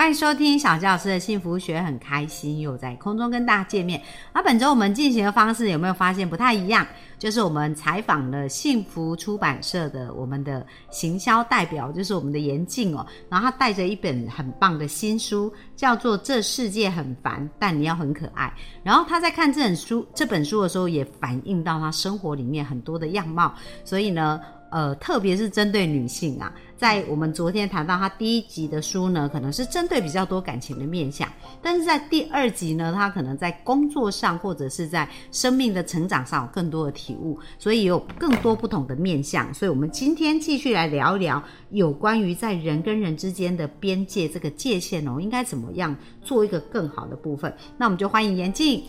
欢迎收听小纪老师的幸福学，很开心又在空中跟大家见面。那本周我们进行的方式有没有发现不太一样？就是我们采访了幸福出版社的我们的行销代表，就是我们的严静哦。然后他带着一本很棒的新书，叫做《这世界很烦，但你要很可爱》。然后他在看这本书这本书的时候，也反映到他生活里面很多的样貌。所以呢。呃，特别是针对女性啊，在我们昨天谈到他第一集的书呢，可能是针对比较多感情的面相，但是在第二集呢，他可能在工作上或者是在生命的成长上有更多的体悟，所以有更多不同的面相。所以我们今天继续来聊一聊有关于在人跟人之间的边界这个界限哦，应该怎么样做一个更好的部分。那我们就欢迎严静。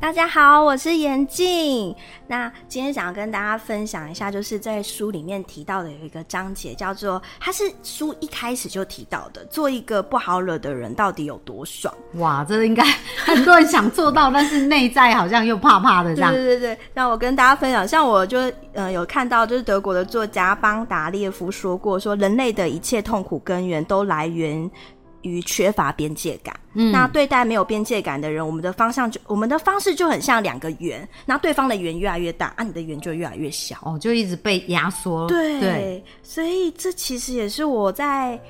大家好，我是严静。那今天想要跟大家分享一下，就是在书里面提到的有一个章节，叫做它是书一开始就提到的，做一个不好惹的人到底有多爽？哇，这应该很多人想做到，但是内在好像又怕怕的这样。对对对，那我跟大家分享，像我就呃有看到，就是德国的作家邦达列夫说过，说人类的一切痛苦根源都来源。于缺乏边界感，嗯那对待没有边界感的人，我们的方向就我们的方式就很像两个圆，那对方的圆越来越大，啊，你的圆就越来越小，哦，就一直被压缩。对，所以这其实也是我在。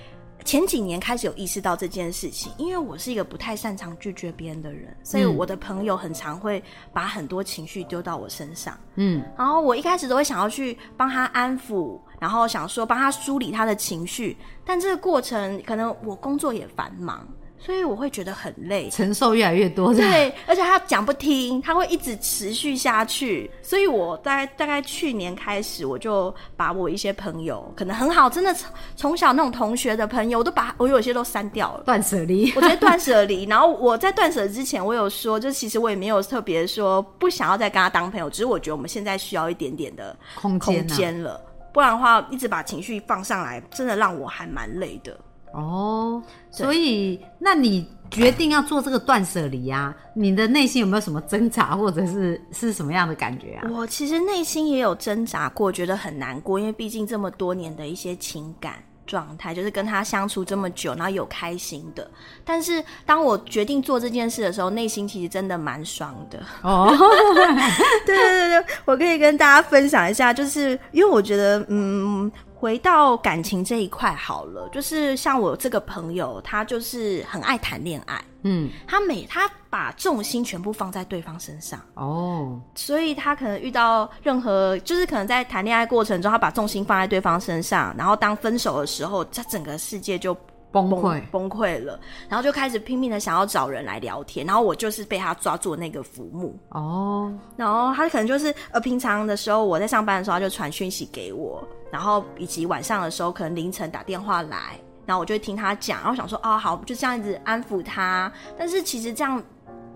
前几年开始有意识到这件事情，因为我是一个不太擅长拒绝别人的人，所以我的朋友很常会把很多情绪丢到我身上。嗯，然后我一开始都会想要去帮他安抚，然后想说帮他梳理他的情绪，但这个过程可能我工作也繁忙。所以我会觉得很累，承受越来越多。对，而且他讲不听，他会一直持续下去。所以我在大概去年开始，我就把我一些朋友可能很好，真的从从小那种同学的朋友，我都把我有些都删掉了，断舍离。我觉得断舍离。然后我在断舍之前，我有说，就其实我也没有特别说不想要再跟他当朋友，只是我觉得我们现在需要一点点的空间了，不然的话一直把情绪放上来，真的让我还蛮累的。哦，所以那你决定要做这个断舍离啊？你的内心有没有什么挣扎，或者是是什么样的感觉啊？我其实内心也有挣扎过，觉得很难过，因为毕竟这么多年的一些情感状态，就是跟他相处这么久，然后有开心的。但是当我决定做这件事的时候，内心其实真的蛮爽的。哦，对对对对，我可以跟大家分享一下，就是因为我觉得，嗯。回到感情这一块好了，就是像我这个朋友，他就是很爱谈恋爱，嗯，他每他把重心全部放在对方身上。哦，所以他可能遇到任何，就是可能在谈恋爱过程中，他把重心放在对方身上，然后当分手的时候，他整个世界就。崩溃。崩溃。了，然后就开始拼命的想要找人来聊天，然后我就是被他抓住那个浮木。哦，然后他可能就是呃平常的时候我在上班的时候他就传讯息给我，然后以及晚上的时候可能凌晨打电话来，然后我就会听他讲，然后想说啊好就这样子安抚他，但是其实这样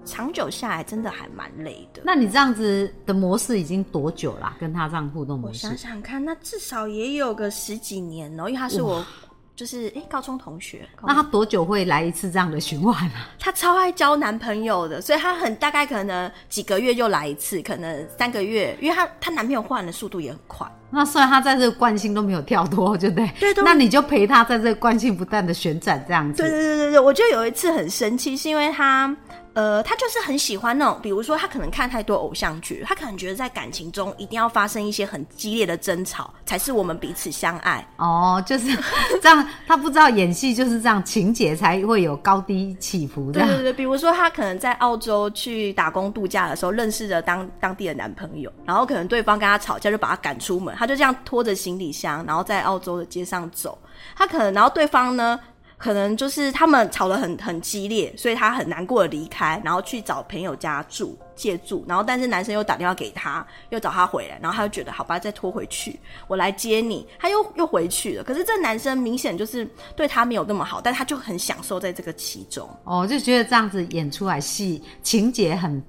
长久下来真的还蛮累的。那你这样子的模式已经多久啦？跟他这样互动模式？我想想看，那至少也有个十几年哦，因为他是我。就是哎，高中同学，那他多久会来一次这样的循环啊？她超爱交男朋友的，所以她很大概可能几个月就来一次，可能三个月，因为她她男朋友换的速度也很快。那虽然他在这个惯性都没有跳脱，对不对？对，那你就陪他在这个惯性不断的旋转这样子。对对对对对，我觉得有一次很生气，是因为他。呃，他就是很喜欢那种，比如说他可能看太多偶像剧，他可能觉得在感情中一定要发生一些很激烈的争吵，才是我们彼此相爱。哦，就是 这样，他不知道演戏就是这样，情节才会有高低起伏。对对对，比如说他可能在澳洲去打工度假的时候，认识了当当地的男朋友，然后可能对方跟他吵架，就把他赶出门，他他就这样拖着行李箱，然后在澳洲的街上走。他可能，然后对方呢？可能就是他们吵得很很激烈，所以他很难过的离开，然后去找朋友家住借住，然后但是男生又打电话给他，又找他回来，然后他就觉得好吧，再拖回去，我来接你，他又又回去了。可是这男生明显就是对他没有那么好，但他就很享受在这个其中。哦，就觉得这样子演出来戏情节很。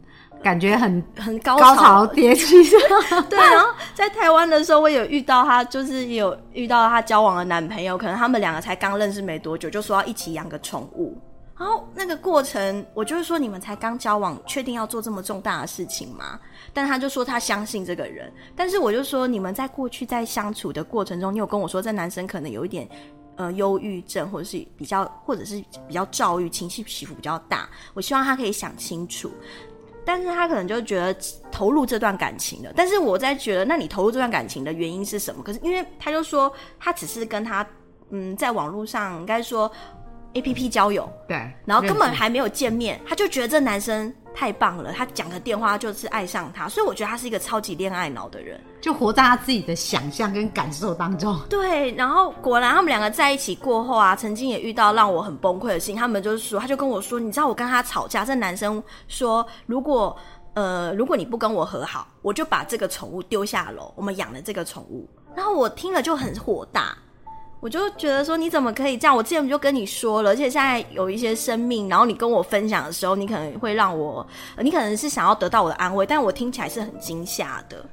感觉很很高高潮迭起。对，然后在台湾的时候，我有遇到她，就是有遇到她交往的男朋友，可能他们两个才刚认识没多久，就说要一起养个宠物。然后那个过程，我就是说你们才刚交往，确定要做这么重大的事情吗？但他就说他相信这个人，但是我就说你们在过去在相处的过程中，你有跟我说这男生可能有一点呃忧郁症，或者是比较或者是比较躁郁，情绪起伏比较大。我希望他可以想清楚，但是他可能就觉得投入这段感情了。但是我在觉得，那你投入这段感情的原因是什么？可是因为他就说他只是跟他嗯在网络上应该说。A P P 交友，对，然后根本还没有见面，他就觉得这男生太棒了，他讲个电话就是爱上他，所以我觉得他是一个超级恋爱脑的人，就活在他自己的想象跟感受当中。对，然后果然他们两个在一起过后啊，曾经也遇到让我很崩溃的事情，他们就是说，他就跟我说，你知道我跟他吵架，这男生说，如果呃如果你不跟我和好，我就把这个宠物丢下楼，我们养的这个宠物，然后我听了就很火大。我就觉得说，你怎么可以这样？我之前不就跟你说了，而且现在有一些生命，然后你跟我分享的时候，你可能会让我，你可能是想要得到我的安慰，但我听起来是很惊吓的。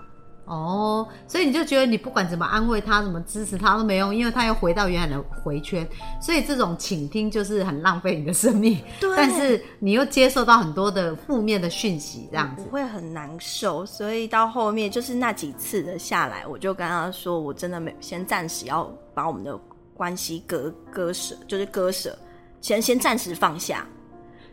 哦，所以你就觉得你不管怎么安慰他，怎么支持他都没用，因为他又回到原来的回圈。所以这种倾听就是很浪费你的生命。对。但是你又接受到很多的负面的讯息，这样子会很难受。所以到后面就是那几次的下来，我就跟他说，我真的没先暂时要把我们的关系割割舍，就是割舍，先先暂时放下。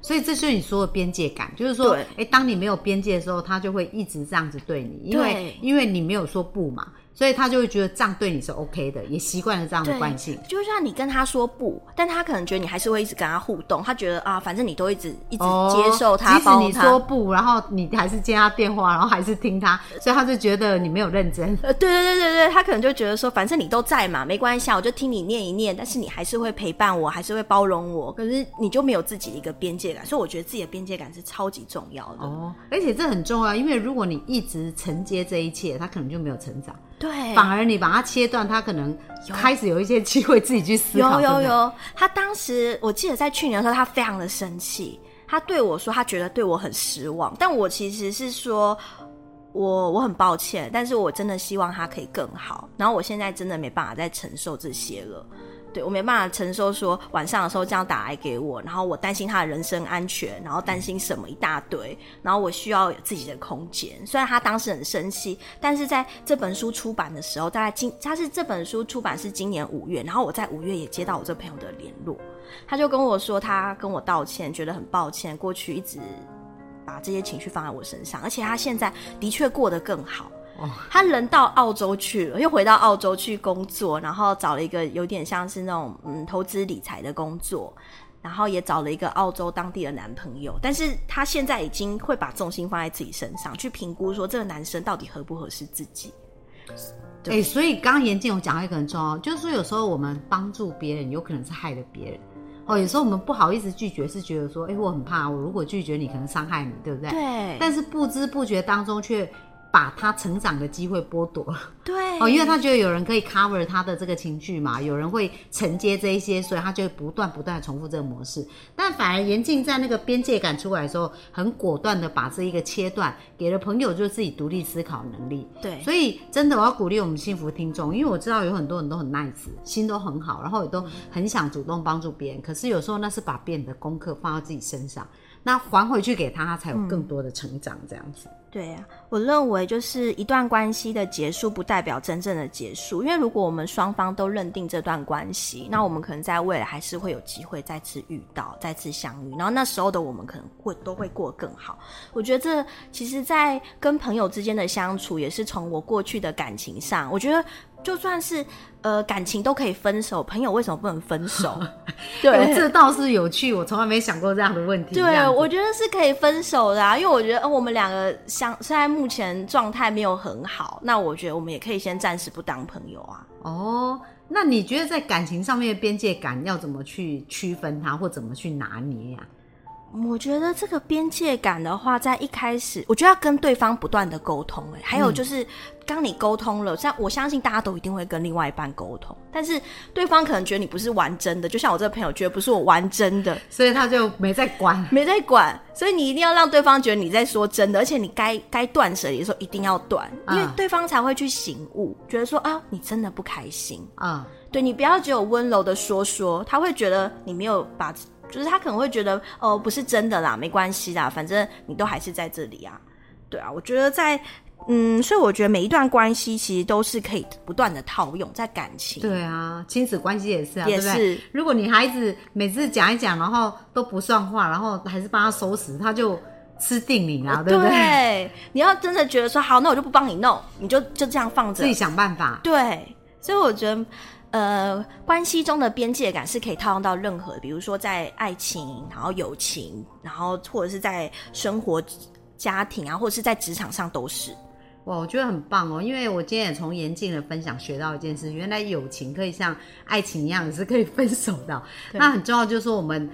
所以这就是你说的边界感，就是说，哎，当你没有边界的时候，他就会一直这样子对你，因为因为你没有说不嘛。所以他就会觉得这样对你是 OK 的，也习惯了这样的惯性。就像你跟他说不，但他可能觉得你还是会一直跟他互动。他觉得啊，反正你都一直一直接受他，即使你说不，然后你还是接他电话，然后还是听他，所以他就觉得你没有认真。呃，对对对对对，他可能就觉得说，反正你都在嘛，没关系，我就听你念一念。但是你还是会陪伴我，还是会包容我。可是你就没有自己的一个边界感，所以我觉得自己的边界感是超级重要的。哦，而且这很重要，因为如果你一直承接这一切，他可能就没有成长。对，反而你把它切断，他可能开始有一些机会自己去思考。有有有，他当时我记得在去年的时候，他非常的生气，他对我说，他觉得对我很失望。但我其实是说，我我很抱歉，但是我真的希望他可以更好。然后我现在真的没办法再承受这些了。对我没办法承受，说晚上的时候这样打来给我，然后我担心他的人身安全，然后担心什么一大堆，然后我需要有自己的空间。虽然他当时很生气，但是在这本书出版的时候，大概今他是这本书出版是今年五月，然后我在五月也接到我这朋友的联络，他就跟我说他跟我道歉，觉得很抱歉，过去一直把这些情绪放在我身上，而且他现在的确过得更好。他人到澳洲去了，又回到澳洲去工作，然后找了一个有点像是那种嗯投资理财的工作，然后也找了一个澳洲当地的男朋友。但是他现在已经会把重心放在自己身上，去评估说这个男生到底合不合适自己。哎，所以刚刚严静有讲到一个很重要，就是说有时候我们帮助别人，有可能是害了别人。哦，有时候我们不好意思拒绝，是觉得说，哎，我很怕，我如果拒绝你，可能伤害你，对不对？对。但是不知不觉当中却。把他成长的机会剥夺了，对 哦，因为他觉得有人可以 cover 他的这个情绪嘛，有人会承接这一些，所以他就会不断不断的重复这个模式。但反而严静在那个边界感出来的时候，很果断的把这一个切断，给了朋友就是自己独立思考能力。对，所以真的我要鼓励我们幸福听众，因为我知道有很多人都很 nice，心都很好，然后也都很想主动帮助别人，可是有时候那是把别人的功课放到自己身上。那还回去给他，他才有更多的成长，这样子。对呀，我认为就是一段关系的结束，不代表真正的结束。因为如果我们双方都认定这段关系，那我们可能在未来还是会有机会再次遇到、再次相遇。然后那时候的我们可能会都会过得更好。我觉得这其实，在跟朋友之间的相处，也是从我过去的感情上，我觉得。就算是呃感情都可以分手，朋友为什么不能分手？对，这倒是有趣，我从来没想过这样的问题。对，我觉得是可以分手的，啊，因为我觉得我们两个相现在目前状态没有很好，那我觉得我们也可以先暂时不当朋友啊。哦，那你觉得在感情上面的边界感要怎么去区分它，或怎么去拿捏呀？我觉得这个边界感的话，在一开始，我觉得要跟对方不断的沟通、哎，还有就是，当你沟通了，像我相信大家都一定会跟另外一半沟通，但是对方可能觉得你不是玩真的，就像我这个朋友觉得不是我玩真的，所以他就没在管。没在管，所以你一定要让对方觉得你在说真的，而且你该该断舍离的时候一定要断，因为嗯对方才会去醒悟，觉得说啊，你真的不开心。嗯，对你不要只有温柔的说说，他会觉得你没有把，就是他可能会觉得哦，不是真的啦，没关系啦，反正你都还是在这里啊。对啊，我觉得在嗯，所以我觉得每一段关系其实都是可以不断的套用在感情，对啊，亲子关系也是啊，也对不对是？如果你孩子每次讲一讲，然后都不算话，然后还是帮他收拾，他就吃定你啦，对不对？对，你要真的觉得说好，那我就不帮你弄，你就就这样放着自己，想办法。对，所以我觉得，呃，关系中的边界感是可以套用到任何，比如说在爱情，然后友情，然后或者是在生活、家庭啊，或者是在职场上都是。哇，我觉得很棒哦，因为我今天也从严静的分享学到一件事，原来友情可以像爱情一样也是可以分手的。那很重要，就是说我们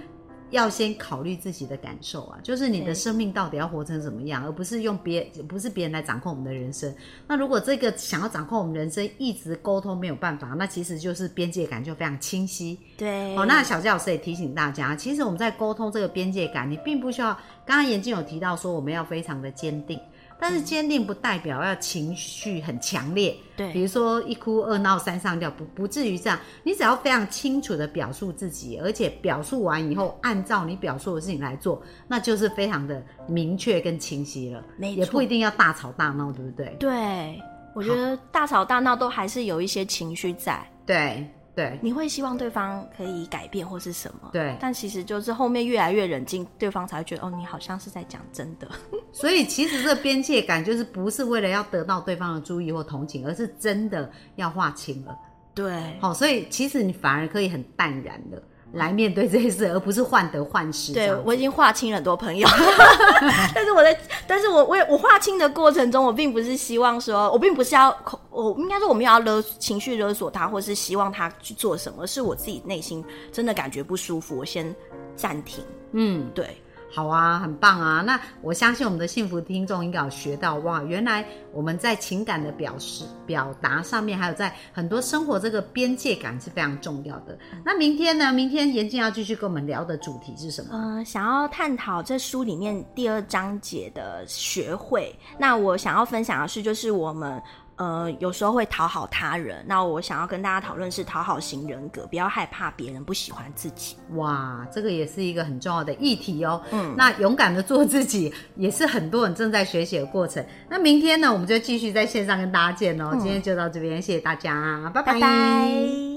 要先考虑自己的感受啊，就是你的生命到底要活成什么样，而不是用别不是别人来掌控我们的人生。那如果这个想要掌控我们人生，一直沟通没有办法，那其实就是边界感就非常清晰。对，好，那小杰老师也提醒大家，其实我们在沟通这个边界感，你并不需要。刚刚严静有提到说，我们要非常的坚定，但是坚定不代表要情绪很强烈。对比如说一哭二闹三上吊，不不至于这样。你只要非常清楚的表述自己，而且表述完以后，按照你表述的事情来做，那就是非常的明确跟清晰了。没错也不一定要大吵大闹，对不对？对，我觉得大吵大闹都还是有一些情绪在，对对你会希望对方可以改变或是什么？对。但其实就是后面越来越冷静，对方才会觉得哦，你好像是在讲真的。所以其实这个边界感就是不是为了要得到对方的注意或同情，而是真的要划清了。对，好、所以其实你反而可以很淡然的来面对这些事，而不是患得患失对。我已经划清了很多朋友，但是我在，但是我我也我划清的过程中，我并不是希望说，我并不是要口，我应该说我没有要勒情绪勒索他，或是希望他去做什么，是我自己内心真的感觉不舒服，我先暂停。嗯，对，好啊，很棒啊！那我相信我们的幸福听众应该有学到哇，原来我们在情感的表示、表达上面，还有在很多生活这个边界感是非常重要的。那明天呢？明天严静要继续跟我们聊的主题是什么？呃，想要探讨这书里面第二章节的学会，那我想要分享的是，就是我们。呃，有时候会讨好他人，那我想要跟大家讨论是讨好型人格，不要害怕别人不喜欢自己。哇，这个也是一个很重要的议题哦。嗯，那勇敢的做自己，也是很多人正在学习的过程。那明天呢，我们就继续在线上跟大家见哦。今天就到这边，谢谢大家，拜拜拜